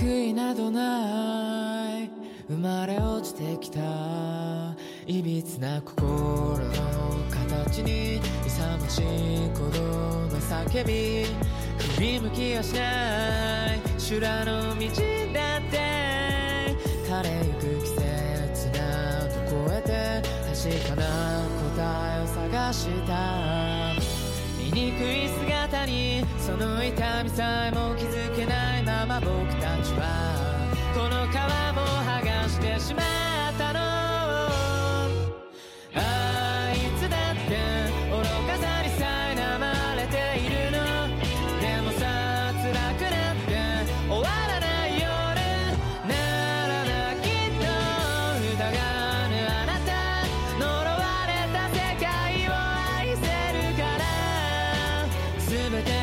りなどない。生まれ落ちてきた。いびつな心の形に勇ましい鼓動の叫び。振り向きはしない。修羅の道だって。枯れゆく季節など超えて確かな答えを探した。醜い姿にその痛みさえも気づけないまま僕 limited.